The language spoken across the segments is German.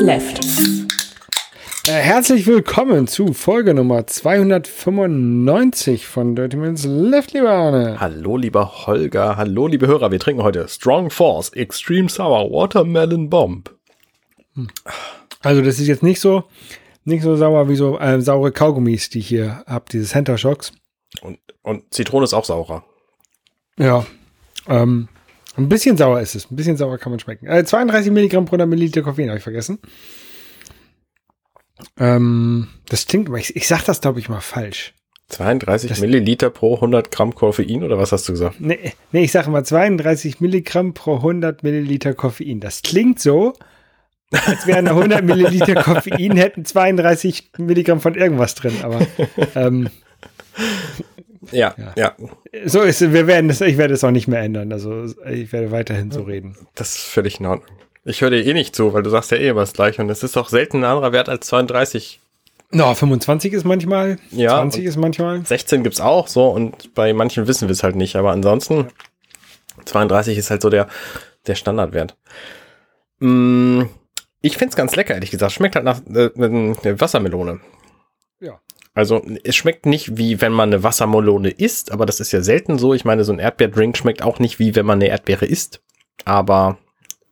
Left. Äh, herzlich willkommen zu Folge Nummer 295 von Dirty Minutes Left, lieber Arne. Hallo, lieber Holger. Hallo, liebe Hörer. Wir trinken heute Strong Force Extreme Sour Watermelon Bomb. Also, das ist jetzt nicht so, nicht so sauer wie so äh, saure Kaugummis, die ich hier habe, diese Center Shocks. Und, und Zitrone ist auch saurer. Ja. Ähm, ein bisschen sauer ist es. Ein bisschen sauer kann man schmecken. Äh, 32 Milligramm pro 100 Milliliter Koffein, habe ich vergessen. Ähm, das klingt, ich, ich sag das, glaube ich, mal falsch. 32 Das- Milliliter pro 100 Gramm Koffein oder was hast du gesagt? Nee, nee ich sage mal 32 Milligramm pro 100 Milliliter Koffein. Das klingt so, als wären 100 Milliliter Koffein, hätten 32 Milligramm von irgendwas drin. Aber ähm, Ja, Ja. ja, so ist es. Wir werden das, ich werde es auch nicht mehr ändern. Also ich werde weiterhin so reden. das ist völlig in Ordnung. Ich höre dir eh nicht zu, weil du sagst ja eh immer das gleiche und es ist doch selten ein anderer Wert als 32. No, 25 ist manchmal, Ja, 20 und- ist manchmal. 16 gibt's auch so und bei manchen wissen wir es halt nicht, aber ansonsten 32 ist halt so der, der Standardwert. Mm, ich find's ganz lecker, ehrlich gesagt. Schmeckt halt nach äh, Wassermelone. Also es schmeckt nicht wie wenn man eine Wassermelone isst, aber das ist ja selten so. Ich meine, so ein Erdbeerdrink schmeckt auch nicht wie wenn man eine Erdbeere isst, aber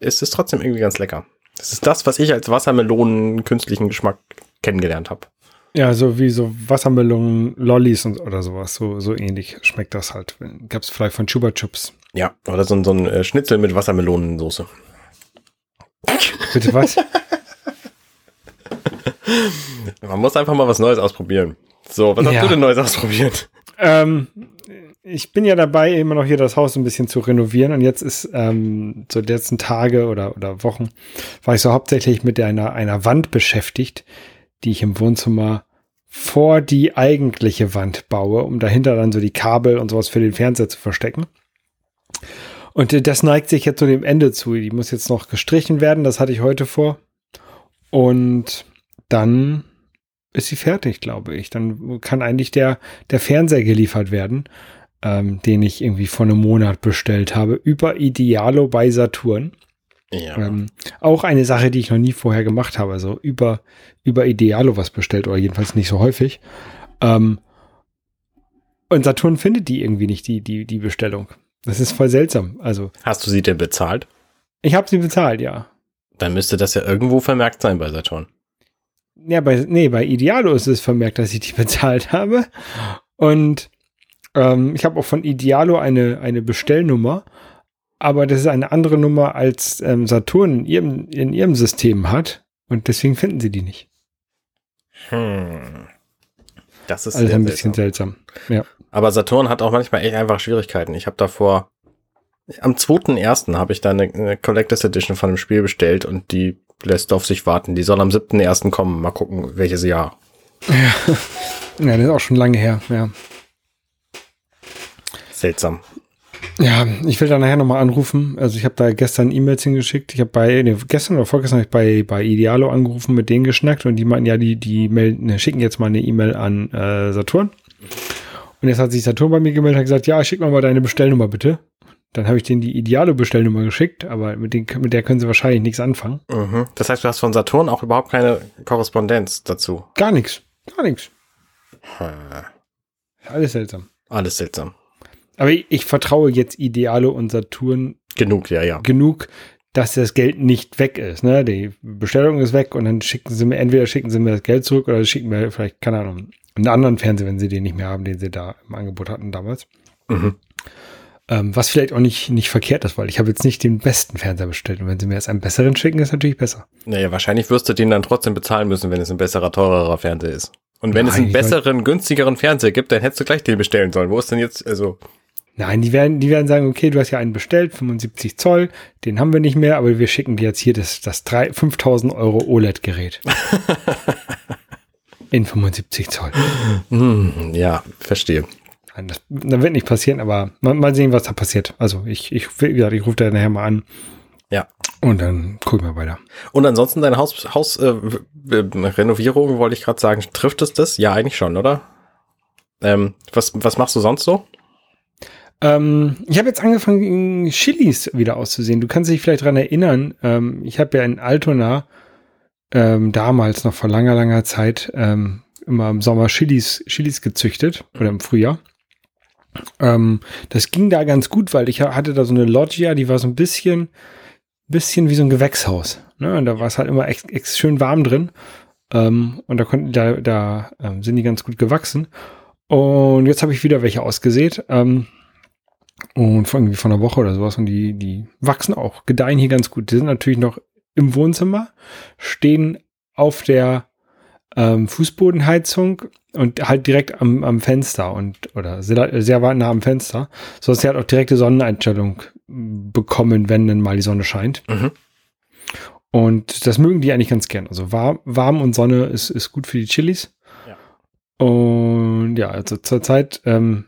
es ist trotzdem irgendwie ganz lecker. Das ist das, was ich als Wassermelonen künstlichen Geschmack kennengelernt habe. Ja, so wie so Wassermelonen, Lollis und oder sowas. So, so ähnlich schmeckt das halt. Gab es vielleicht von Chuba Chups. Ja, oder so, ein- so ein äh, Schnitzel mit Wassermelonensoße. Bitte was? Man muss einfach mal was Neues ausprobieren. So, was Ja. hast du denn Neues ausprobiert? Ähm, ich bin ja dabei, immer noch hier das Haus ein bisschen zu renovieren und jetzt ist ähm, so die letzten Tage oder, oder Wochen war ich so hauptsächlich mit einer, einer Wand beschäftigt, die ich im Wohnzimmer vor die eigentliche Wand baue, um dahinter dann so die Kabel und sowas für den Fernseher zu verstecken. Und das neigt sich jetzt so dem Ende zu. Die muss jetzt noch gestrichen werden, das hatte ich heute vor. Und dann ist sie fertig, glaube ich. Dann kann eigentlich der, der Fernseher geliefert werden, ähm, den ich irgendwie vor einem Monat bestellt habe, über Idealo bei Saturn. Ja. Ähm, auch eine Sache, die ich noch nie vorher gemacht habe, also über, über Idealo was bestellt oder jedenfalls nicht so häufig. Ähm, und Saturn findet die irgendwie nicht, die, die, die Bestellung. Das ist voll seltsam. Also, Hast du sie denn bezahlt? ich habe sie bezahlt, ja. Dann müsste das ja irgendwo vermerkt sein bei Saturn. Ja, bei, nee, bei Idealo ist es vermerkt, dass ich die bezahlt habe. Und ähm, ich habe auch von Idealo eine, eine Bestellnummer, aber das ist eine andere Nummer, als ähm, Saturn in ihrem, in ihrem System hat. Und deswegen finden sie die nicht. Hm. Das ist Also ein bisschen seltsam. seltsam. Aber Saturn hat auch manchmal echt einfach Schwierigkeiten. Ich habe davor am 2.1. habe ich da eine, eine Collectors Edition von dem Spiel bestellt und die lässt auf sich warten. Die soll am 7.1. kommen. Mal gucken, welches Jahr. Ja, das ist auch schon lange her. Ja, Seltsam. ja ich will da nachher nochmal anrufen. Also ich habe da gestern E-Mails hingeschickt. Ich habe bei, nee, gestern oder vorgestern habe ich bei, bei Idealo angerufen, mit denen geschnackt und die meinten, ja, die, die melden, ne, schicken jetzt mal eine E-Mail an äh, Saturn. Und jetzt hat sich Saturn bei mir gemeldet und hat gesagt, ja, schick mal deine Bestellnummer bitte. Dann habe ich denen die Idealo-Bestellnummer geschickt, aber mit, den, mit der können sie wahrscheinlich nichts anfangen. Mhm. Das heißt, du hast von Saturn auch überhaupt keine Korrespondenz dazu. Gar nichts. Gar nichts. Hm. Alles seltsam. Alles seltsam. Aber ich, ich vertraue jetzt Idealo und Saturn Genug, ja, ja. genug, dass das Geld nicht weg ist. Ne? Die Bestellung ist weg und dann schicken sie mir, entweder schicken sie mir das Geld zurück oder schicken mir vielleicht, keine Ahnung, einen anderen Fernseher, wenn sie den nicht mehr haben, den sie da im Angebot hatten damals. Mhm. Ähm, was vielleicht auch nicht, nicht verkehrt ist, weil ich habe jetzt nicht den besten Fernseher bestellt. Und wenn sie mir jetzt einen besseren schicken, ist natürlich besser. Naja, wahrscheinlich wirst du den dann trotzdem bezahlen müssen, wenn es ein besserer, teurerer Fernseher ist. Und wenn es Nein, einen ich mein- besseren, günstigeren Fernseher gibt, dann hättest du gleich den bestellen sollen. Wo ist denn jetzt, also, Nein, die werden, die werden sagen, okay, du hast ja einen bestellt, 75 Zoll, den haben wir nicht mehr, aber wir schicken dir jetzt hier das, das drei- 5000 Euro OLED-Gerät. In 75 Zoll. hm, ja, verstehe. Nein, das, das wird nicht passieren, aber mal, mal sehen, was da passiert. Also ich, ich, wie gesagt, ich rufe da nachher mal an Ja. und dann gucken wir weiter. Und ansonsten deine Haus, Haus äh, Renovierung, wollte ich gerade sagen, trifft es das? Ja, eigentlich schon, oder? Ähm, was, was machst du sonst so? Ähm, ich habe jetzt angefangen, Chilis wieder auszusehen. Du kannst dich vielleicht dran erinnern. Ähm, ich habe ja in Altona ähm, damals noch vor langer, langer Zeit ähm, immer im Sommer Chilis, Chilis gezüchtet oder im Frühjahr. Ähm, das ging da ganz gut, weil ich hatte da so eine Loggia, die war so ein bisschen, bisschen wie so ein Gewächshaus. Ne? Und da war es halt immer echt, echt schön warm drin. Ähm, und da konnten, da, da ähm, sind die ganz gut gewachsen. Und jetzt habe ich wieder welche ausgesät. Ähm, und von, irgendwie von einer Woche oder sowas. Und die, die wachsen auch, gedeihen hier ganz gut. Die sind natürlich noch im Wohnzimmer, stehen auf der ähm, Fußbodenheizung und halt direkt am, am Fenster und oder sehr, sehr weit nah am Fenster, so dass sie halt auch direkte Sonneneinstellung bekommen, wenn dann mal die Sonne scheint. Mhm. Und das mögen die eigentlich ganz gern. Also warm, warm und Sonne ist, ist gut für die Chilis. Ja. Und ja, also zurzeit, ähm,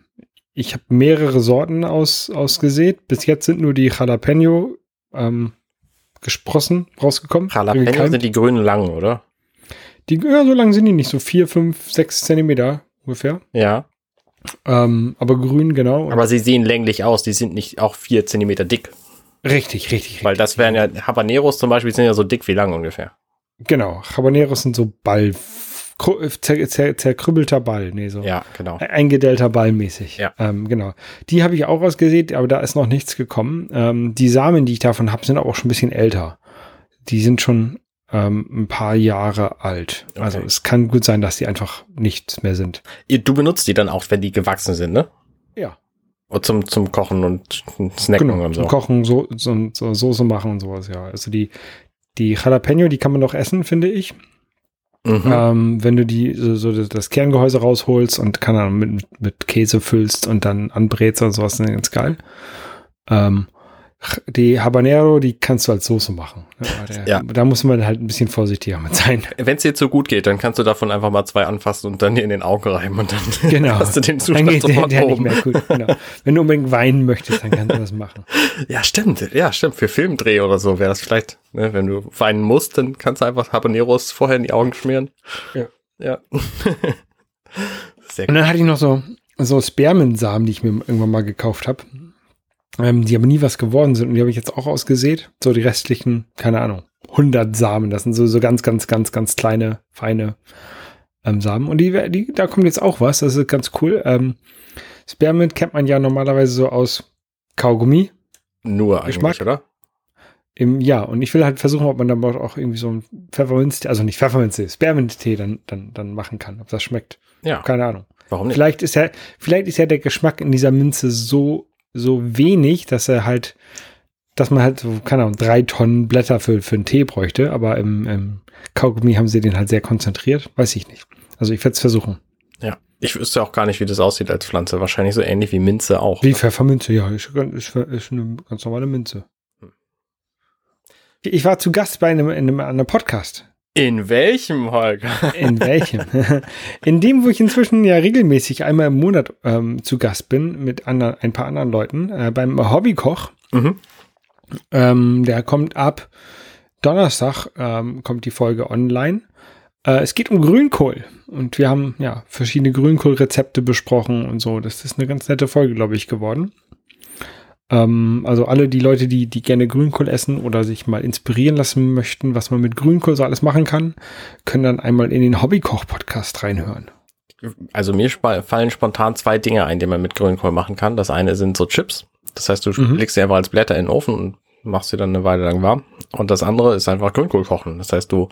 ich habe mehrere Sorten aus, ausgesät. Bis jetzt sind nur die Jalapeno ähm, gesprossen, rausgekommen. Jalapeno sind die grünen langen, oder? Die, ja, so lang sind die nicht, so vier, fünf, sechs Zentimeter ungefähr. Ja. Ähm, aber grün, genau. Aber sie sehen länglich aus, die sind nicht auch vier Zentimeter dick. Richtig, richtig, Weil das wären ja, Habaneros zum Beispiel sind ja so dick wie lang ungefähr. Genau, Habaneros sind so Ball, zer, zer, zerkrüppelter Ball, nee, so. Ja, genau. Eingedellter Ball mäßig. Ja. Ähm, genau. Die habe ich auch ausgesehen, aber da ist noch nichts gekommen. Ähm, die Samen, die ich davon habe, sind auch schon ein bisschen älter. Die sind schon ähm, ein paar Jahre alt. Also okay. Also es kann gut sein, dass die einfach nichts mehr sind. Du benutzt die dann auch, wenn die gewachsen sind, ne? Ja. Und zum, zum Kochen und Snacken genau, und so. Zum Kochen, so, so, so Soße machen und sowas, ja. Also die, die Jalapeno, die kann man noch essen, finde ich. Mhm. Ähm, wenn du die so, so, das Kerngehäuse rausholst und kann dann mit, mit Käse füllst und dann anbrätst und sowas, dann ganz geil. Ähm, die Habanero, die kannst du als Soße machen. Der, ja. Da muss man halt ein bisschen vorsichtiger mit sein. Wenn es dir zu gut geht, dann kannst du davon einfach mal zwei anfassen und dann dir in den Augen reiben und dann genau. hast du den Zustand dann geht sofort der, der oben. Nicht mehr gut, genau. Wenn du unbedingt weinen möchtest, dann kannst du das machen. Ja, stimmt. Ja, stimmt. Für Filmdreh oder so wäre das vielleicht, ne, wenn du weinen musst, dann kannst du einfach Habaneros vorher in die Augen schmieren. Ja. Ja. Sehr gut. Und dann hatte ich noch so, so Spermensamen, die ich mir irgendwann mal gekauft habe ähm, die aber nie was geworden sind. Und die habe ich jetzt auch ausgesät. So die restlichen, keine Ahnung, 100 Samen. Das sind so, so ganz, ganz, ganz, ganz kleine, feine ähm, Samen. Und die, die, da kommt jetzt auch was. Das ist ganz cool. Ähm, Spearmint kennt man ja normalerweise so aus Kaugummi. Nur Geschmack, oder? Im, ja, und ich will halt versuchen, ob man dann auch irgendwie so ein Pfefferminztee, also nicht Pfefferminztee, Spearmint-Tee dann, dann, dann machen kann, ob das schmeckt. Ja. Keine Ahnung. Warum nicht? Vielleicht ist ja, vielleicht ist ja der Geschmack in dieser Minze so so wenig, dass er halt, dass man halt so, keine Ahnung, drei Tonnen Blätter für, für einen Tee bräuchte, aber im, im Kaugummi haben sie den halt sehr konzentriert, weiß ich nicht. Also ich werde es versuchen. Ja, ich wüsste auch gar nicht, wie das aussieht als Pflanze. Wahrscheinlich so ähnlich wie Minze auch. Wie ne? Pfefferminze, ja, ist, ist, ist eine ganz normale Minze. Hm. Ich war zu Gast bei einem, in einem, einem Podcast. In welchem, Holger? In welchem? In dem, wo ich inzwischen ja regelmäßig einmal im Monat ähm, zu Gast bin mit anderen, ein paar anderen Leuten, äh, beim Hobbykoch. Mhm. Ähm, der kommt ab Donnerstag, ähm, kommt die Folge online. Äh, es geht um Grünkohl und wir haben ja verschiedene Grünkohlrezepte besprochen und so. Das ist eine ganz nette Folge, glaube ich, geworden. Ähm, also alle die Leute, die, die gerne Grünkohl essen oder sich mal inspirieren lassen möchten, was man mit Grünkohl so alles machen kann, können dann einmal in den Hobbykoch-Podcast reinhören. Also mir fallen spontan zwei Dinge ein, die man mit Grünkohl machen kann. Das eine sind so Chips. Das heißt, du mhm. legst sie einfach als Blätter in den Ofen und machst sie dann eine Weile lang warm. Und das andere ist einfach Grünkohl kochen. Das heißt, du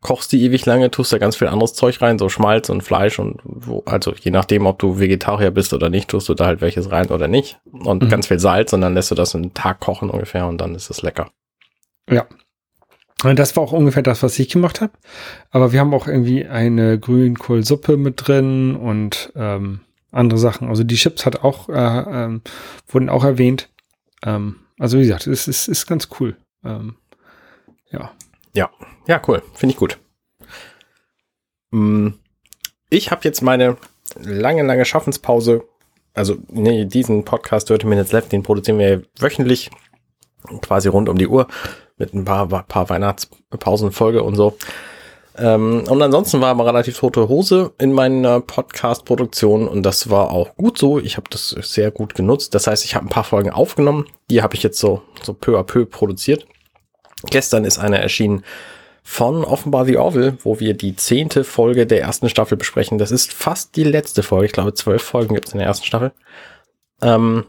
kochst die ewig lange, tust da ganz viel anderes Zeug rein, so Schmalz und Fleisch und wo, also je nachdem, ob du Vegetarier bist oder nicht, tust du da halt welches rein oder nicht. Und mhm. ganz viel Salz und dann lässt du das einen Tag kochen ungefähr und dann ist es lecker. Ja. Und das war auch ungefähr das, was ich gemacht habe. Aber wir haben auch irgendwie eine Grünkohlsuppe mit drin und ähm, andere Sachen. Also die Chips hat auch, äh, ähm, wurden auch erwähnt. Ähm, also wie gesagt, es ist, ist ganz cool. Ähm, ja. Ja, ja, cool. Finde ich gut. Mm, ich habe jetzt meine lange, lange Schaffenspause. Also, nee, diesen Podcast 30 Minutes Left, den produzieren wir wöchentlich, quasi rund um die Uhr, mit ein paar, paar Weihnachtspausenfolge und so. Ähm, und ansonsten war aber relativ tote Hose in meiner Podcast-Produktion und das war auch gut so. Ich habe das sehr gut genutzt. Das heißt, ich habe ein paar Folgen aufgenommen. Die habe ich jetzt so, so peu à peu produziert. Gestern ist eine erschienen von Offenbar The Orville, wo wir die zehnte Folge der ersten Staffel besprechen. Das ist fast die letzte Folge. Ich glaube, zwölf Folgen gibt es in der ersten Staffel. Ähm,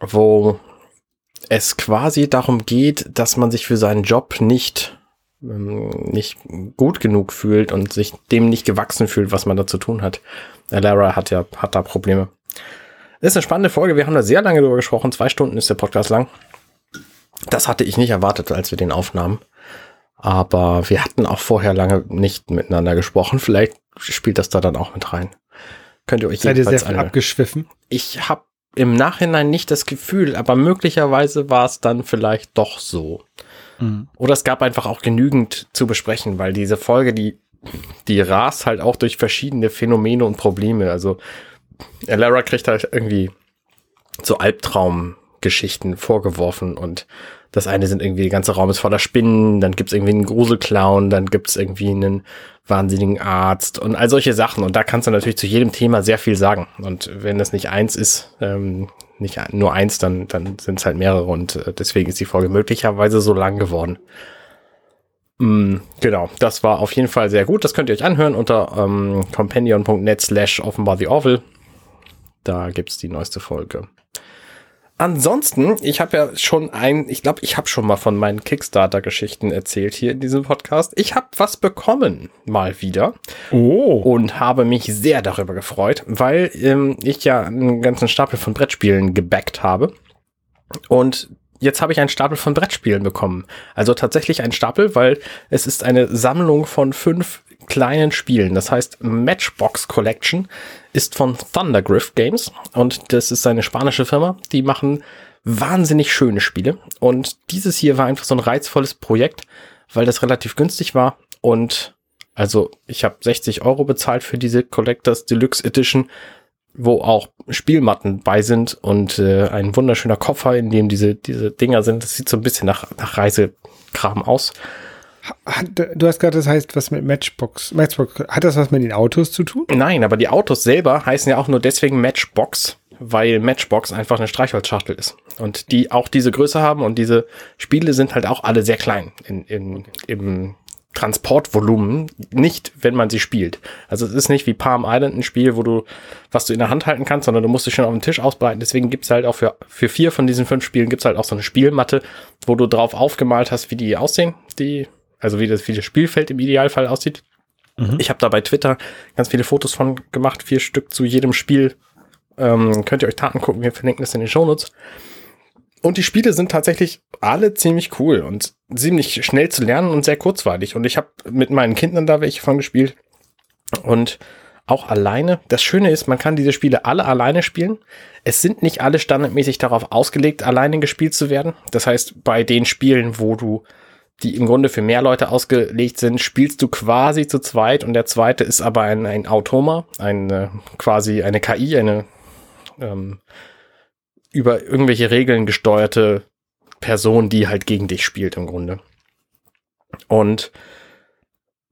wo es quasi darum geht, dass man sich für seinen Job nicht, ähm, nicht gut genug fühlt und sich dem nicht gewachsen fühlt, was man da zu tun hat. Lara hat ja, hat da Probleme. Ist eine spannende Folge. Wir haben da sehr lange drüber gesprochen. Zwei Stunden ist der Podcast lang. Das hatte ich nicht erwartet, als wir den aufnahmen. Aber wir hatten auch vorher lange nicht miteinander gesprochen. Vielleicht spielt das da dann auch mit rein. Könnt ihr euch Seid ihr sehr viel abgeschwiffen? Ich habe im Nachhinein nicht das Gefühl, aber möglicherweise war es dann vielleicht doch so. Mhm. Oder es gab einfach auch genügend zu besprechen, weil diese Folge, die, die rast halt auch durch verschiedene Phänomene und Probleme. Also Lara kriegt halt irgendwie so Albtraumgeschichten vorgeworfen und das eine sind irgendwie, der ganze Raum ist voller Spinnen, dann gibt's irgendwie einen Gruselclown, dann gibt's irgendwie einen wahnsinnigen Arzt und all solche Sachen. Und da kannst du natürlich zu jedem Thema sehr viel sagen. Und wenn das nicht eins ist, ähm, nicht nur eins, dann, dann sind es halt mehrere. Und äh, deswegen ist die Folge möglicherweise so lang geworden. Mm, genau, das war auf jeden Fall sehr gut. Das könnt ihr euch anhören unter ähm, companion.net slash offenbar the Orville. Da gibt's die neueste Folge. Ansonsten, ich habe ja schon ein, ich glaube, ich habe schon mal von meinen Kickstarter-Geschichten erzählt hier in diesem Podcast. Ich habe was bekommen, mal wieder. Oh. Und habe mich sehr darüber gefreut, weil ähm, ich ja einen ganzen Stapel von Brettspielen gebackt habe. Und jetzt habe ich einen Stapel von Brettspielen bekommen. Also tatsächlich ein Stapel, weil es ist eine Sammlung von fünf kleinen Spielen. Das heißt, Matchbox Collection ist von Thundergriff Games und das ist eine spanische Firma. Die machen wahnsinnig schöne Spiele. Und dieses hier war einfach so ein reizvolles Projekt, weil das relativ günstig war. Und also ich habe 60 Euro bezahlt für diese Collectors Deluxe Edition, wo auch Spielmatten bei sind und äh, ein wunderschöner Koffer, in dem diese, diese Dinger sind. Das sieht so ein bisschen nach, nach Reisekram aus. Du hast gerade, das heißt, was mit Matchbox, Matchbox, hat das was mit den Autos zu tun? Nein, aber die Autos selber heißen ja auch nur deswegen Matchbox, weil Matchbox einfach eine Streichholzschachtel ist. Und die auch diese Größe haben und diese Spiele sind halt auch alle sehr klein in, in, im Transportvolumen, nicht wenn man sie spielt. Also es ist nicht wie Palm Island ein Spiel, wo du, was du in der Hand halten kannst, sondern du musst dich schon auf dem Tisch ausbreiten. Deswegen gibt's halt auch für, für vier von diesen fünf Spielen gibt's halt auch so eine Spielmatte, wo du drauf aufgemalt hast, wie die aussehen, die also wie das, wie das Spielfeld im Idealfall aussieht. Mhm. Ich habe da bei Twitter ganz viele Fotos von gemacht, vier Stück zu jedem Spiel. Ähm, könnt ihr euch Taten gucken, wir verlinken das in den Shownotes. Und die Spiele sind tatsächlich alle ziemlich cool und ziemlich schnell zu lernen und sehr kurzweilig. Und ich habe mit meinen Kindern da welche von gespielt. Und auch alleine. Das Schöne ist, man kann diese Spiele alle alleine spielen. Es sind nicht alle standardmäßig darauf ausgelegt, alleine gespielt zu werden. Das heißt, bei den Spielen, wo du die im Grunde für mehr Leute ausgelegt sind, spielst du quasi zu zweit und der zweite ist aber ein, ein Automa, ein, quasi eine KI, eine ähm, über irgendwelche Regeln gesteuerte Person, die halt gegen dich spielt im Grunde. Und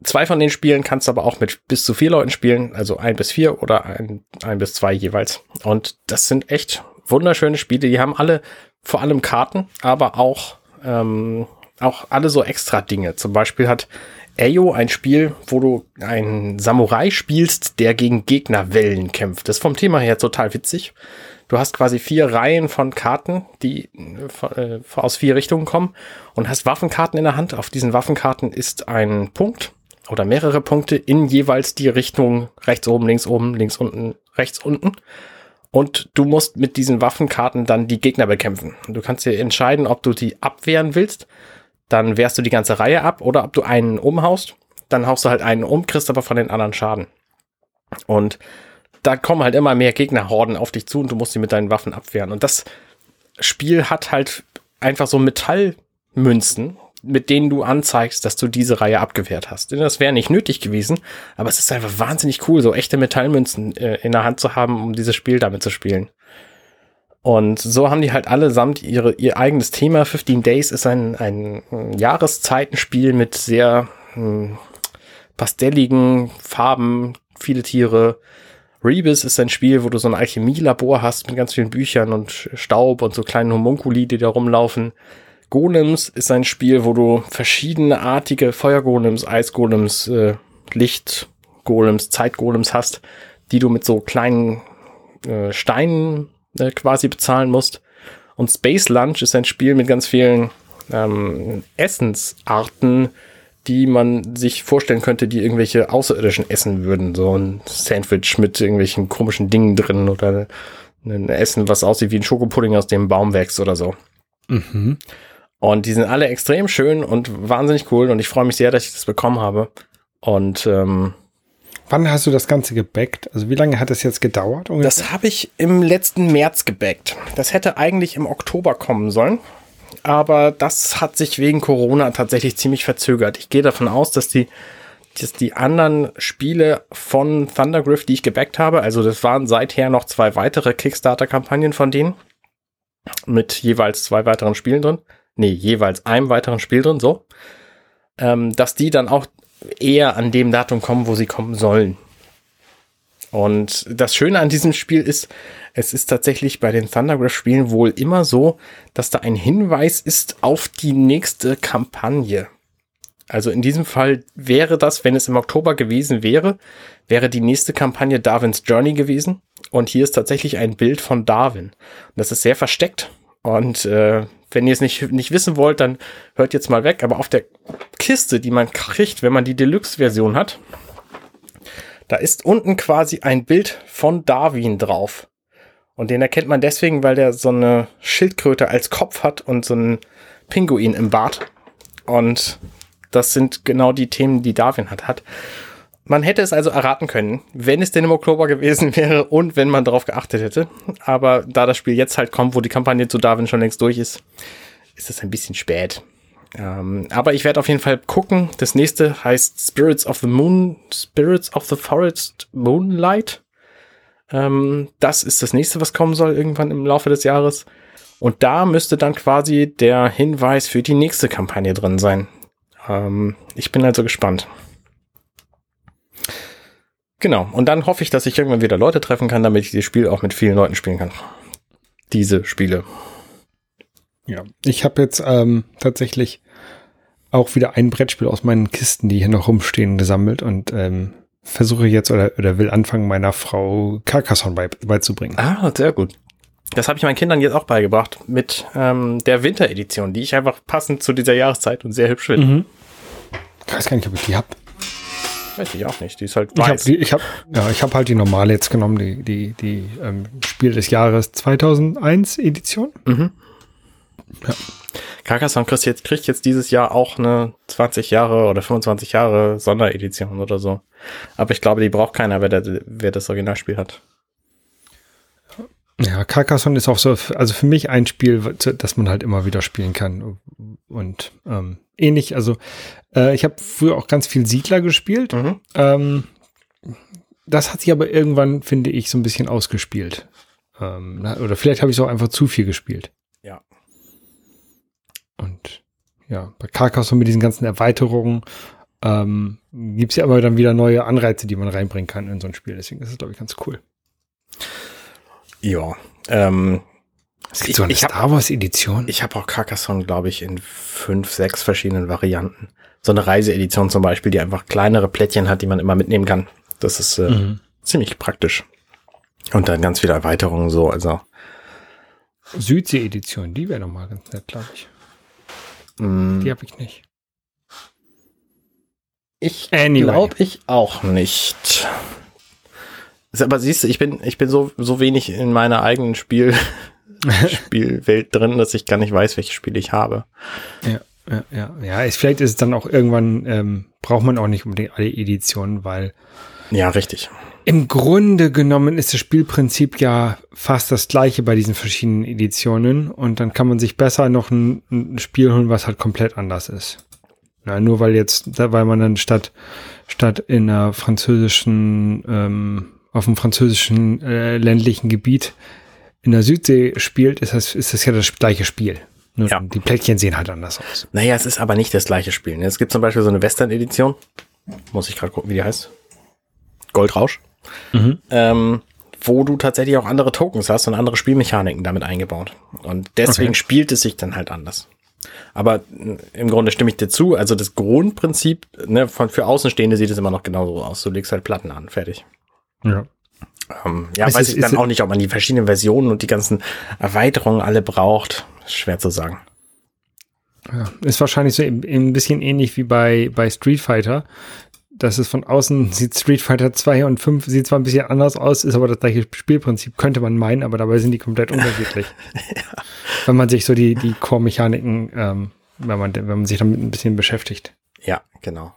zwei von den Spielen kannst du aber auch mit bis zu vier Leuten spielen, also ein bis vier oder ein, ein bis zwei jeweils. Und das sind echt wunderschöne Spiele. Die haben alle vor allem Karten, aber auch ähm, auch alle so extra Dinge. Zum Beispiel hat Ayo ein Spiel, wo du einen Samurai spielst, der gegen Gegnerwellen kämpft. Das ist vom Thema her total witzig. Du hast quasi vier Reihen von Karten, die äh, aus vier Richtungen kommen und hast Waffenkarten in der Hand. Auf diesen Waffenkarten ist ein Punkt oder mehrere Punkte in jeweils die Richtung rechts oben, links oben, links unten, rechts unten. Und du musst mit diesen Waffenkarten dann die Gegner bekämpfen. Du kannst dir entscheiden, ob du die abwehren willst dann wehrst du die ganze Reihe ab oder ob du einen umhaust, dann haust du halt einen um, kriegst aber von den anderen Schaden. Und da kommen halt immer mehr Gegnerhorden auf dich zu und du musst sie mit deinen Waffen abwehren. Und das Spiel hat halt einfach so Metallmünzen, mit denen du anzeigst, dass du diese Reihe abgewehrt hast. Denn das wäre nicht nötig gewesen, aber es ist einfach wahnsinnig cool, so echte Metallmünzen äh, in der Hand zu haben, um dieses Spiel damit zu spielen. Und so haben die halt allesamt ihre, ihr eigenes Thema. 15 Days ist ein, ein Jahreszeitenspiel mit sehr hm, pastelligen Farben, viele Tiere. Rebus ist ein Spiel, wo du so ein Alchemielabor hast mit ganz vielen Büchern und Staub und so kleinen Homunkuli, die da rumlaufen. Golems ist ein Spiel, wo du verschiedene artige Feuergolems, Eisgolems, äh, Lichtgolems, Zeitgolems hast, die du mit so kleinen äh, Steinen äh, quasi bezahlen musst. Und Space Lunch ist ein Spiel mit ganz vielen ähm, Essensarten, die man sich vorstellen könnte, die irgendwelche Außerirdischen essen würden. So ein Sandwich mit irgendwelchen komischen Dingen drin oder ein Essen, was aussieht wie ein Schokopudding, aus dem Baum wächst oder so. Mhm. Und die sind alle extrem schön und wahnsinnig cool und ich freue mich sehr, dass ich das bekommen habe. Und ähm, Wann hast du das Ganze gebackt? Also wie lange hat das jetzt gedauert? Ungefähr? Das habe ich im letzten März gebackt. Das hätte eigentlich im Oktober kommen sollen aber das hat sich wegen Corona tatsächlich ziemlich verzögert. Ich gehe davon aus, dass die, dass die anderen Spiele von Thundergriff, die ich gebackt habe, also das waren seither noch zwei weitere Kickstarter-Kampagnen von denen, mit jeweils zwei weiteren Spielen drin. Nee, jeweils einem weiteren Spiel drin, so. Ähm, dass die dann auch eher an dem Datum kommen, wo sie kommen sollen. Und das Schöne an diesem Spiel ist, es ist tatsächlich bei den Thundergraph-Spielen wohl immer so, dass da ein Hinweis ist auf die nächste Kampagne. Also in diesem Fall wäre das, wenn es im Oktober gewesen wäre, wäre die nächste Kampagne Darwins Journey gewesen. Und hier ist tatsächlich ein Bild von Darwin. Und das ist sehr versteckt. Und äh, wenn ihr es nicht, nicht wissen wollt, dann hört jetzt mal weg. Aber auf der Kiste, die man kriegt, wenn man die Deluxe-Version hat, da ist unten quasi ein Bild von Darwin drauf. Und den erkennt man deswegen, weil der so eine Schildkröte als Kopf hat und so einen Pinguin im Bart. Und das sind genau die Themen, die Darwin hat. hat. Man hätte es also erraten können, wenn es denn im Oktober gewesen wäre und wenn man darauf geachtet hätte. Aber da das Spiel jetzt halt kommt, wo die Kampagne zu Darwin schon längst durch ist, ist es ein bisschen spät. Ähm, aber ich werde auf jeden Fall gucken. Das nächste heißt Spirits of the Moon, Spirits of the Forest Moonlight. Ähm, das ist das nächste, was kommen soll irgendwann im Laufe des Jahres. Und da müsste dann quasi der Hinweis für die nächste Kampagne drin sein. Ähm, ich bin also gespannt. Genau. Und dann hoffe ich, dass ich irgendwann wieder Leute treffen kann, damit ich das Spiel auch mit vielen Leuten spielen kann. Diese Spiele. Ja, ich habe jetzt ähm, tatsächlich auch wieder ein Brettspiel aus meinen Kisten, die hier noch rumstehen, gesammelt und ähm, versuche jetzt oder, oder will anfangen, meiner Frau Carcassonne bei, beizubringen. Ah, sehr gut. Das habe ich meinen Kindern jetzt auch beigebracht mit ähm, der Winteredition, die ich einfach passend zu dieser Jahreszeit und sehr hübsch finde. Mhm. Ich weiß gar nicht, ob ich die habe. Weiß ich auch nicht. Die ist halt weiß. Ich habe hab, ja, ich hab halt die normale jetzt genommen, die, die, die ähm, Spiel des Jahres 2001 Edition. Mhm. Ja. Carcassonne kriegt jetzt, kriegt jetzt dieses Jahr auch eine 20 Jahre oder 25 Jahre Sonderedition oder so. Aber ich glaube, die braucht keiner, wer, der, wer das Originalspiel hat. Ja, Carcassonne ist auch so, also für mich ein Spiel, das man halt immer wieder spielen kann. Und ähm, ähnlich, also äh, ich habe früher auch ganz viel Siedler gespielt. Mhm. Ähm, das hat sich aber irgendwann, finde ich, so ein bisschen ausgespielt. Ähm, oder vielleicht habe ich es auch einfach zu viel gespielt. Ja. Und ja, bei Carcassonne mit diesen ganzen Erweiterungen ähm, gibt es ja aber dann wieder neue Anreize, die man reinbringen kann in so ein Spiel. Deswegen ist es, glaube ich, ganz cool. Ja. Ähm, es gibt ich, so eine Star Wars Edition. Ich habe auch Carcassonne, glaube ich, in fünf, sechs verschiedenen Varianten. So eine Reiseedition zum Beispiel, die einfach kleinere Plättchen hat, die man immer mitnehmen kann. Das ist äh, mhm. ziemlich praktisch. Und dann ganz viele Erweiterungen so, also. Südsee-Edition, die wäre nochmal ganz nett, glaube ich. Mm. Die habe ich nicht. Ich anyway. glaube ich auch nicht. Aber siehst du, ich bin, ich bin so, so wenig in meiner eigenen Spiel, Spielwelt drin, dass ich gar nicht weiß, welche Spiele ich habe. Ja, ja, ja. Ja, ist, vielleicht ist es dann auch irgendwann, ähm, braucht man auch nicht unbedingt alle Editionen, weil. Ja, richtig. Im Grunde genommen ist das Spielprinzip ja fast das gleiche bei diesen verschiedenen Editionen und dann kann man sich besser noch ein, ein Spiel holen, was halt komplett anders ist. Na, nur weil jetzt, weil man dann statt, statt in einer französischen, ähm, auf dem französischen äh, ländlichen Gebiet in der Südsee spielt, ist das, ist das ja das gleiche Spiel. Nur ja. die Plättchen sehen halt anders aus. Naja, es ist aber nicht das gleiche Spiel. Ne? Es gibt zum Beispiel so eine Western-Edition. Muss ich gerade gucken, wie die heißt. Goldrausch. Mhm. Ähm, wo du tatsächlich auch andere Tokens hast und andere Spielmechaniken damit eingebaut. Und deswegen okay. spielt es sich dann halt anders. Aber äh, im Grunde stimme ich dir zu. Also das Grundprinzip, ne, von für Außenstehende sieht es immer noch genauso aus. Du legst halt Platten an, fertig. Ja. Ähm, ja, es weiß ist, ich dann auch nicht, ob man die verschiedenen Versionen und die ganzen Erweiterungen alle braucht. Schwer zu sagen. Ja, ist wahrscheinlich so ein bisschen ähnlich wie bei, bei Street Fighter. Das ist von außen, sieht Street Fighter 2 und 5 sieht zwar ein bisschen anders aus, ist aber das gleiche Spielprinzip, könnte man meinen, aber dabei sind die komplett unterschiedlich. ja. Wenn man sich so die, die Core-Mechaniken, ähm, wenn man, wenn man sich damit ein bisschen beschäftigt. Ja, genau.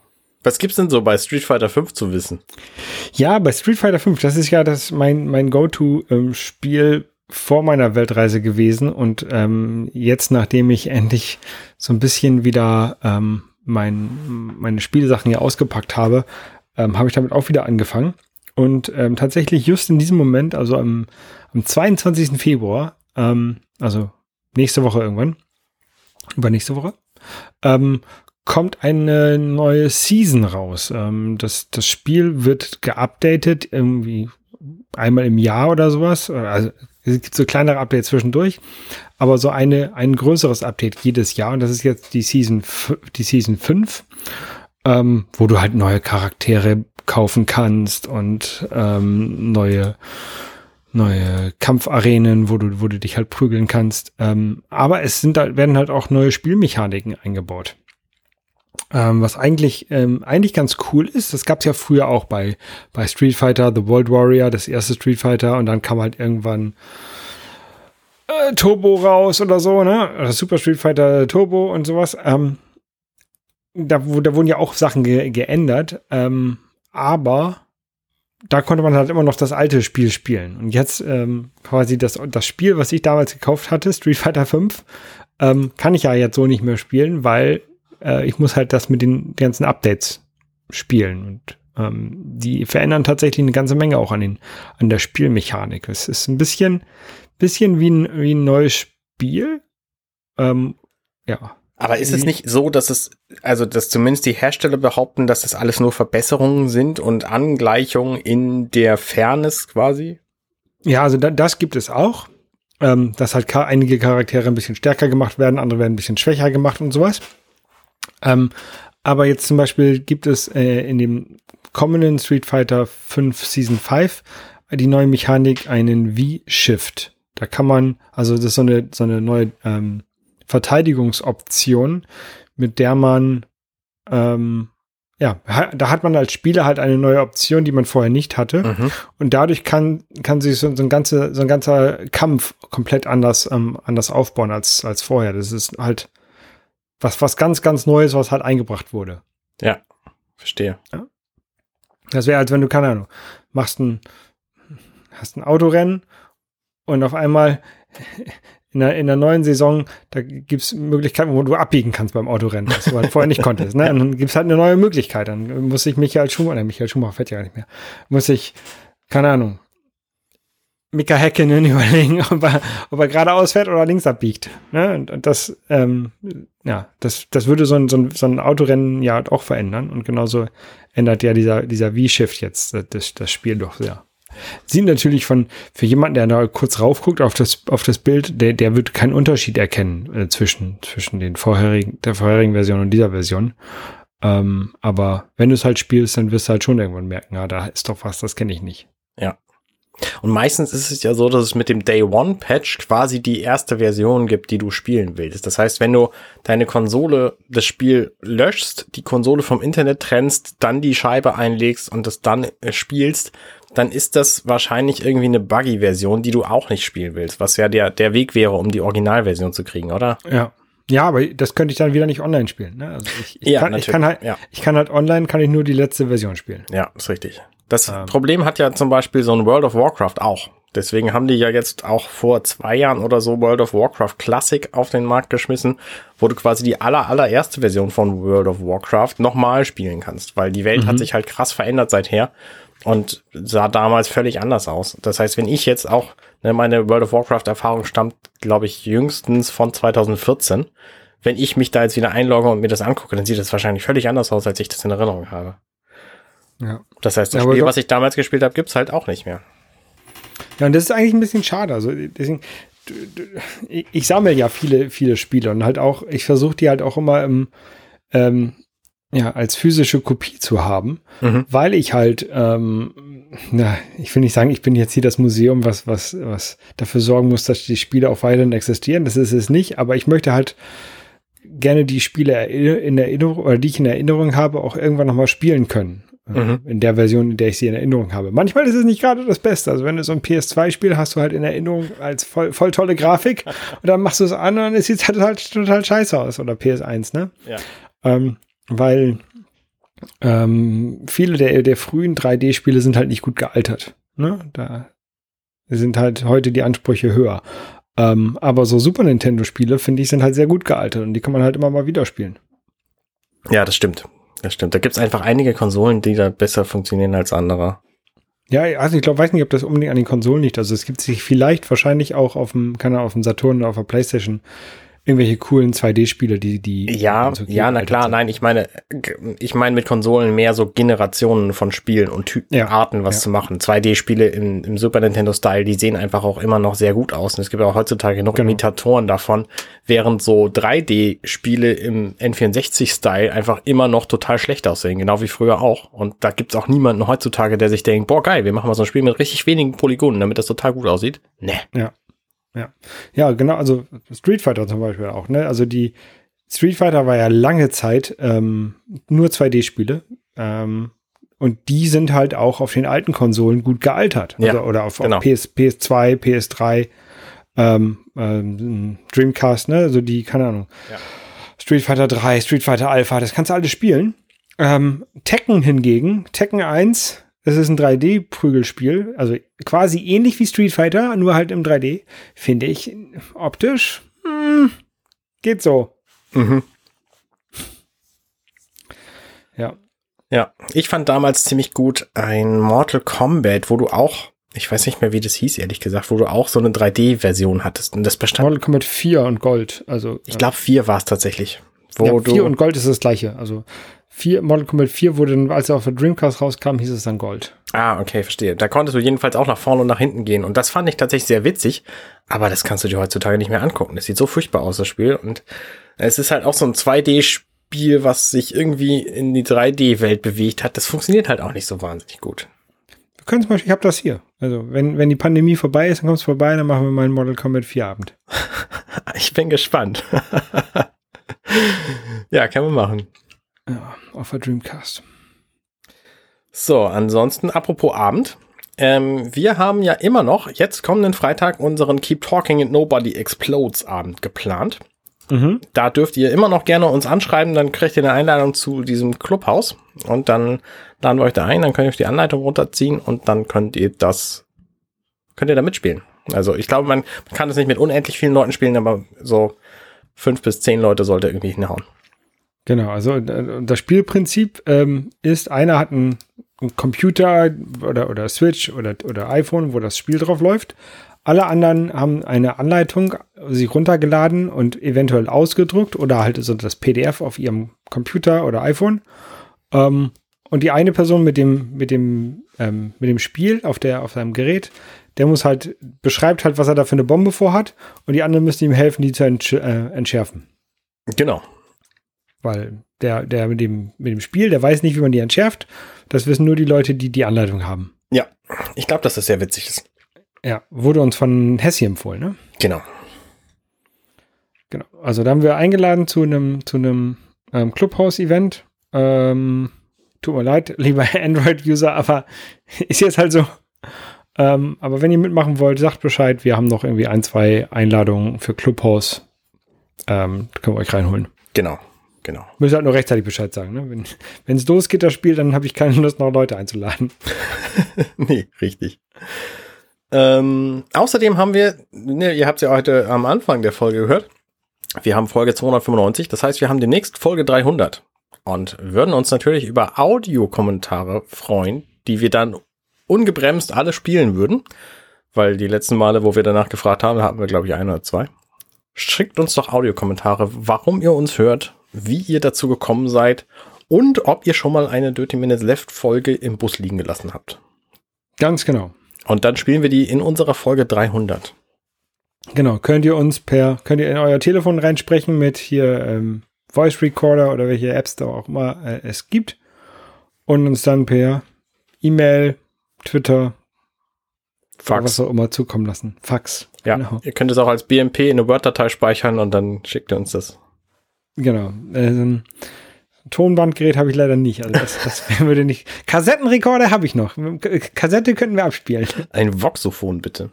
Was gibt's denn so bei Street Fighter 5 zu wissen? Ja, bei Street Fighter 5, das ist ja das mein, mein Go-To-Spiel ähm, vor meiner Weltreise gewesen und ähm, jetzt, nachdem ich endlich so ein bisschen wieder ähm, mein, meine Spielsachen hier ausgepackt habe, ähm, habe ich damit auch wieder angefangen. Und ähm, tatsächlich just in diesem Moment, also am, am 22. Februar, ähm, also nächste Woche irgendwann, übernächste Woche, ähm, kommt eine neue Season raus. Ähm, das, das Spiel wird geupdatet, irgendwie einmal im Jahr oder sowas. Also es gibt so kleinere Updates zwischendurch, aber so eine, ein größeres Update jedes Jahr. Und das ist jetzt die Season, die Season 5, ähm, wo du halt neue Charaktere kaufen kannst und ähm, neue, neue Kampfarenen, wo du, wo du dich halt prügeln kannst. Ähm, aber es sind da, werden halt auch neue Spielmechaniken eingebaut. Ähm, was eigentlich, ähm, eigentlich ganz cool ist, das gab es ja früher auch bei, bei Street Fighter, The World Warrior, das erste Street Fighter, und dann kam halt irgendwann äh, Turbo raus oder so, ne? Oder Super Street Fighter Turbo und sowas. Ähm, da, da wurden ja auch Sachen ge geändert, ähm, aber da konnte man halt immer noch das alte Spiel spielen. Und jetzt ähm, quasi das, das Spiel, was ich damals gekauft hatte, Street Fighter 5, ähm, kann ich ja jetzt so nicht mehr spielen, weil äh, ich muss halt das mit den ganzen Updates spielen. Und ähm, die verändern tatsächlich eine ganze Menge auch an, den, an der Spielmechanik. Es ist ein bisschen, bisschen wie ein, wie ein neues Spiel. Ähm, ja. Aber ist es nicht so, dass es, also dass zumindest die Hersteller behaupten, dass das alles nur Verbesserungen sind und Angleichungen in der Fairness quasi? Ja, also da, das gibt es auch. Ähm, dass halt einige Charaktere ein bisschen stärker gemacht werden, andere werden ein bisschen schwächer gemacht und sowas. Ähm, aber jetzt zum Beispiel gibt es äh, in dem kommenden Street Fighter 5 Season 5 die neue Mechanik einen V-Shift. Da kann man, also das ist so eine, so eine neue ähm, Verteidigungsoption, mit der man, ähm, ja, da hat man als Spieler halt eine neue Option, die man vorher nicht hatte. Mhm. Und dadurch kann, kann sich so, so, ein ganze, so ein ganzer Kampf komplett anders, ähm, anders aufbauen als, als vorher. Das ist halt was, was ganz, ganz Neues, was halt eingebracht wurde. Ja, verstehe. Ja? Das wäre, als wenn du, keine Ahnung, machst ein, hast ein Autorennen und auf einmal in der, in der neuen Saison, da gibt es Möglichkeiten, wo du abbiegen kannst beim Autorennen, was du halt vorher nicht konntest. Ne? Und dann gibt es halt eine neue Möglichkeit. Dann muss ich Michael Schumacher, Michael Schumacher fährt ja gar nicht mehr, muss ich, keine Ahnung, Mika Häkkinen überlegen, ob er, ob er geradeaus fährt oder links abbiegt. Ne? Und, und das, ähm, ja, das, das würde so ein, so, ein, so ein Autorennen ja auch verändern. Und genauso ändert ja dieser, dieser V-Shift jetzt das, das Spiel doch sehr. Sieht natürlich von, für jemanden, der da kurz raufguckt auf das, auf das Bild, der, der wird keinen Unterschied erkennen äh, zwischen, zwischen den vorherigen, der vorherigen Version und dieser Version. Ähm, aber wenn du es halt spielst, dann wirst du halt schon irgendwann merken, ja, da ist doch was, das kenne ich nicht. Ja. Und meistens ist es ja so, dass es mit dem Day One Patch quasi die erste Version gibt, die du spielen willst. Das heißt, wenn du deine Konsole, das Spiel löschst, die Konsole vom Internet trennst, dann die Scheibe einlegst und das dann äh, spielst, dann ist das wahrscheinlich irgendwie eine Buggy-Version, die du auch nicht spielen willst, was ja der, der Weg wäre, um die Originalversion zu kriegen, oder? Ja. Ja, aber das könnte ich dann wieder nicht online spielen. Ne? Also ich, ich, ja, kann, ich, kann halt, ja. ich kann halt online, kann ich nur die letzte Version spielen. Ja, ist richtig. Das ähm. Problem hat ja zum Beispiel so ein World of Warcraft auch. Deswegen haben die ja jetzt auch vor zwei Jahren oder so World of Warcraft Classic auf den Markt geschmissen, wo du quasi die aller, allererste Version von World of Warcraft nochmal spielen kannst, weil die Welt mhm. hat sich halt krass verändert seither und sah damals völlig anders aus. Das heißt, wenn ich jetzt auch, ne, meine World of Warcraft Erfahrung stammt, glaube ich, jüngstens von 2014. Wenn ich mich da jetzt wieder einlogge und mir das angucke, dann sieht das wahrscheinlich völlig anders aus, als ich das in Erinnerung habe. Ja. Das heißt, das ja, Spiel, was ich damals gespielt habe, gibt's halt auch nicht mehr. Ja, und das ist eigentlich ein bisschen schade. Also deswegen, ich, ich sammle ja viele, viele Spiele und halt auch, ich versuche die halt auch immer im, ähm, ja, als physische Kopie zu haben, mhm. weil ich halt, ähm, na, ich will nicht sagen, ich bin jetzt hier das Museum, was, was, was dafür sorgen muss, dass die Spiele auch weiterhin existieren. Das ist es nicht, aber ich möchte halt gerne die Spiele in Erinnerung, oder die ich in Erinnerung habe, auch irgendwann nochmal spielen können. Mhm. In der Version, in der ich sie in Erinnerung habe. Manchmal ist es nicht gerade das Beste. Also wenn du so ein PS2-Spiel hast du halt in Erinnerung als voll, voll tolle Grafik und dann machst du es an und dann sieht es halt total, total scheiße aus. Oder PS1, ne? Ja. Ähm, weil ähm, viele der, der frühen 3D-Spiele sind halt nicht gut gealtert. Ne? Da sind halt heute die Ansprüche höher. Ähm, aber so Super Nintendo-Spiele, finde ich, sind halt sehr gut gealtert und die kann man halt immer mal wieder spielen. Ja, das stimmt. Das stimmt. Da gibt es einfach einige Konsolen, die da besser funktionieren als andere. Ja, also ich glaube, weiß nicht, ob das unbedingt an den Konsolen liegt. Also es gibt sich vielleicht wahrscheinlich auch auf dem, kann er auf dem Saturn oder auf der Playstation irgendwelche coolen 2D-Spiele, die, die. Ja, so ja, na klar, nein, ich meine, ich meine mit Konsolen mehr so Generationen von Spielen und Typen, ja, Arten, was ja. zu machen. 2D-Spiele im, im Super Nintendo-Style, die sehen einfach auch immer noch sehr gut aus. Und es gibt auch heutzutage noch genau. Imitatoren davon, während so 3D-Spiele im N64-Style einfach immer noch total schlecht aussehen, genau wie früher auch. Und da gibt's auch niemanden heutzutage, der sich denkt, boah, geil, wir machen mal so ein Spiel mit richtig wenigen Polygonen, damit das total gut aussieht. Nee. Ja. Ja. Ja, genau, also Street Fighter zum Beispiel auch, ne? Also die Street Fighter war ja lange Zeit ähm, nur 2D-Spiele. Ähm, und die sind halt auch auf den alten Konsolen gut gealtert. Ja, also, oder auf, genau. auf PS, PS2, PS3, ähm, ähm, Dreamcast, ne? Also die, keine Ahnung. Ja. Street Fighter 3, Street Fighter Alpha, das kannst du alles spielen. Ähm, Tekken hingegen, Tekken 1 das ist ein 3D-Prügelspiel, also quasi ähnlich wie Street Fighter, nur halt im 3D. Finde ich optisch hm, geht so. Mhm. Ja. Ja, ich fand damals ziemlich gut ein Mortal Kombat, wo du auch, ich weiß nicht mehr, wie das hieß, ehrlich gesagt, wo du auch so eine 3D-Version hattest. Und das bestand. Mortal Kombat 4 und Gold. Also. Ich glaube, 4 war es tatsächlich. Wo ja, 4 und Gold ist das gleiche. Also 4, Model Kombat 4 wurde dann, als er auf der Dreamcast rauskam, hieß es dann Gold. Ah, okay, verstehe. Da konntest du jedenfalls auch nach vorne und nach hinten gehen. Und das fand ich tatsächlich sehr witzig. Aber das kannst du dir heutzutage nicht mehr angucken. Das sieht so furchtbar aus, das Spiel. Und es ist halt auch so ein 2D-Spiel, was sich irgendwie in die 3D-Welt bewegt hat. Das funktioniert halt auch nicht so wahnsinnig gut. Wir können zum Beispiel, ich habe das hier. Also, wenn, wenn die Pandemie vorbei ist, dann kommst du vorbei, dann machen wir mal einen Model Kombat 4 Abend. ich bin gespannt. ja, können wir machen. Ja, auf der Dreamcast. So, ansonsten, apropos Abend. Ähm, wir haben ja immer noch jetzt kommenden Freitag unseren Keep Talking and Nobody Explodes Abend geplant. Mhm. Da dürft ihr immer noch gerne uns anschreiben, dann kriegt ihr eine Einladung zu diesem Clubhaus und dann laden wir euch da ein, dann könnt ihr euch die Anleitung runterziehen und dann könnt ihr das, könnt ihr da mitspielen. Also ich glaube, man kann das nicht mit unendlich vielen Leuten spielen, aber so fünf bis zehn Leute sollte irgendwie hinhauen. Genau, also äh, das Spielprinzip ähm, ist, einer hat einen, einen Computer oder, oder Switch oder, oder iPhone, wo das Spiel drauf läuft. Alle anderen haben eine Anleitung sich runtergeladen und eventuell ausgedruckt oder halt so das PDF auf ihrem Computer oder iPhone. Ähm, und die eine Person mit dem, mit dem, ähm, mit dem Spiel auf der, auf seinem Gerät, der muss halt, beschreibt halt, was er da für eine Bombe vorhat und die anderen müssen ihm helfen, die zu entsch äh, entschärfen. Genau. Weil der, der mit dem, mit dem Spiel, der weiß nicht, wie man die entschärft. Das wissen nur die Leute, die die Anleitung haben. Ja, ich glaube, dass das sehr witzig ist. Ja, wurde uns von Hessi empfohlen, ne? Genau. Genau. Also da haben wir eingeladen zu einem, zu einem ähm, Clubhouse-Event. Ähm, tut mir leid, lieber Android-User, aber ist jetzt halt so. Ähm, aber wenn ihr mitmachen wollt, sagt Bescheid. Wir haben noch irgendwie ein, zwei Einladungen für Clubhouse. Ähm, können wir euch reinholen. Genau. Genau. Müssen halt nur rechtzeitig Bescheid sagen. Ne? Wenn es losgeht, das Spiel, dann habe ich keine Lust, noch Leute einzuladen. nee, richtig. Ähm, außerdem haben wir, ne, ihr habt es ja heute am Anfang der Folge gehört, wir haben Folge 295, das heißt, wir haben demnächst Folge 300 und würden uns natürlich über Audiokommentare freuen, die wir dann ungebremst alle spielen würden, weil die letzten Male, wo wir danach gefragt haben, hatten wir, glaube ich, ein oder zwei. Schickt uns doch Audiokommentare, warum ihr uns hört, wie ihr dazu gekommen seid und ob ihr schon mal eine Dirty Minutes Left Folge im Bus liegen gelassen habt. Ganz genau. Und dann spielen wir die in unserer Folge 300. Genau, könnt ihr uns per, könnt ihr in euer Telefon reinsprechen mit hier ähm, Voice Recorder oder welche Apps da auch immer äh, es gibt und uns dann per E-Mail, Twitter, Fax. was auch immer zukommen lassen. Fax. Ja, Genau. ihr könnt es auch als BMP in eine Word-Datei speichern und dann schickt ihr uns das. Genau. Ähm, Tonbandgerät habe ich leider nicht. Also das, das würde nicht. Kassettenrekorder habe ich noch. K Kassette könnten wir abspielen. Ein Voxophon bitte.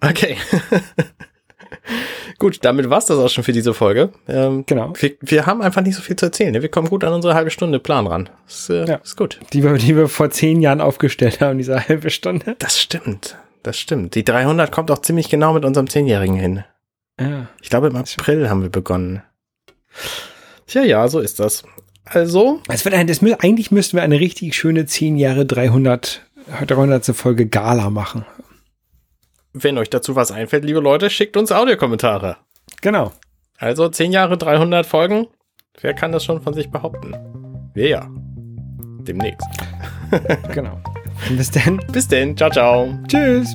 Okay. gut, damit war's das auch schon für diese Folge. Ähm, Genau. wir, wir haben einfach nicht so viel zu erzählen. ne? Wir kommen gut an unsere halbe Stunde Plan ran. Ist, äh, Ja. ist gut. Die wir, die wir vor zehn Jahren aufgestellt haben, diese halbe Stunde. Das stimmt. Das stimmt. Die 300 kommt auch ziemlich genau mit unserem Zehnjährigen hin. Ja. Ich glaube, im April haben wir begonnen. Tja, ja, so ist das. Also, Es wird ein, das, eigentlich müssten wir eine richtig schöne 10 Jahre 300, 300. Folge Gala machen. wenn euch dazu was einfällt, liebe Leute, schickt uns Audiokommentare. Genau. Also 10 Jahre, 300 Folgen. Wer kann das schon von sich behaupten? Wir ja. Demnächst. Genau. Bis dann. Bis denn. Ciao, ciao. Tschüss.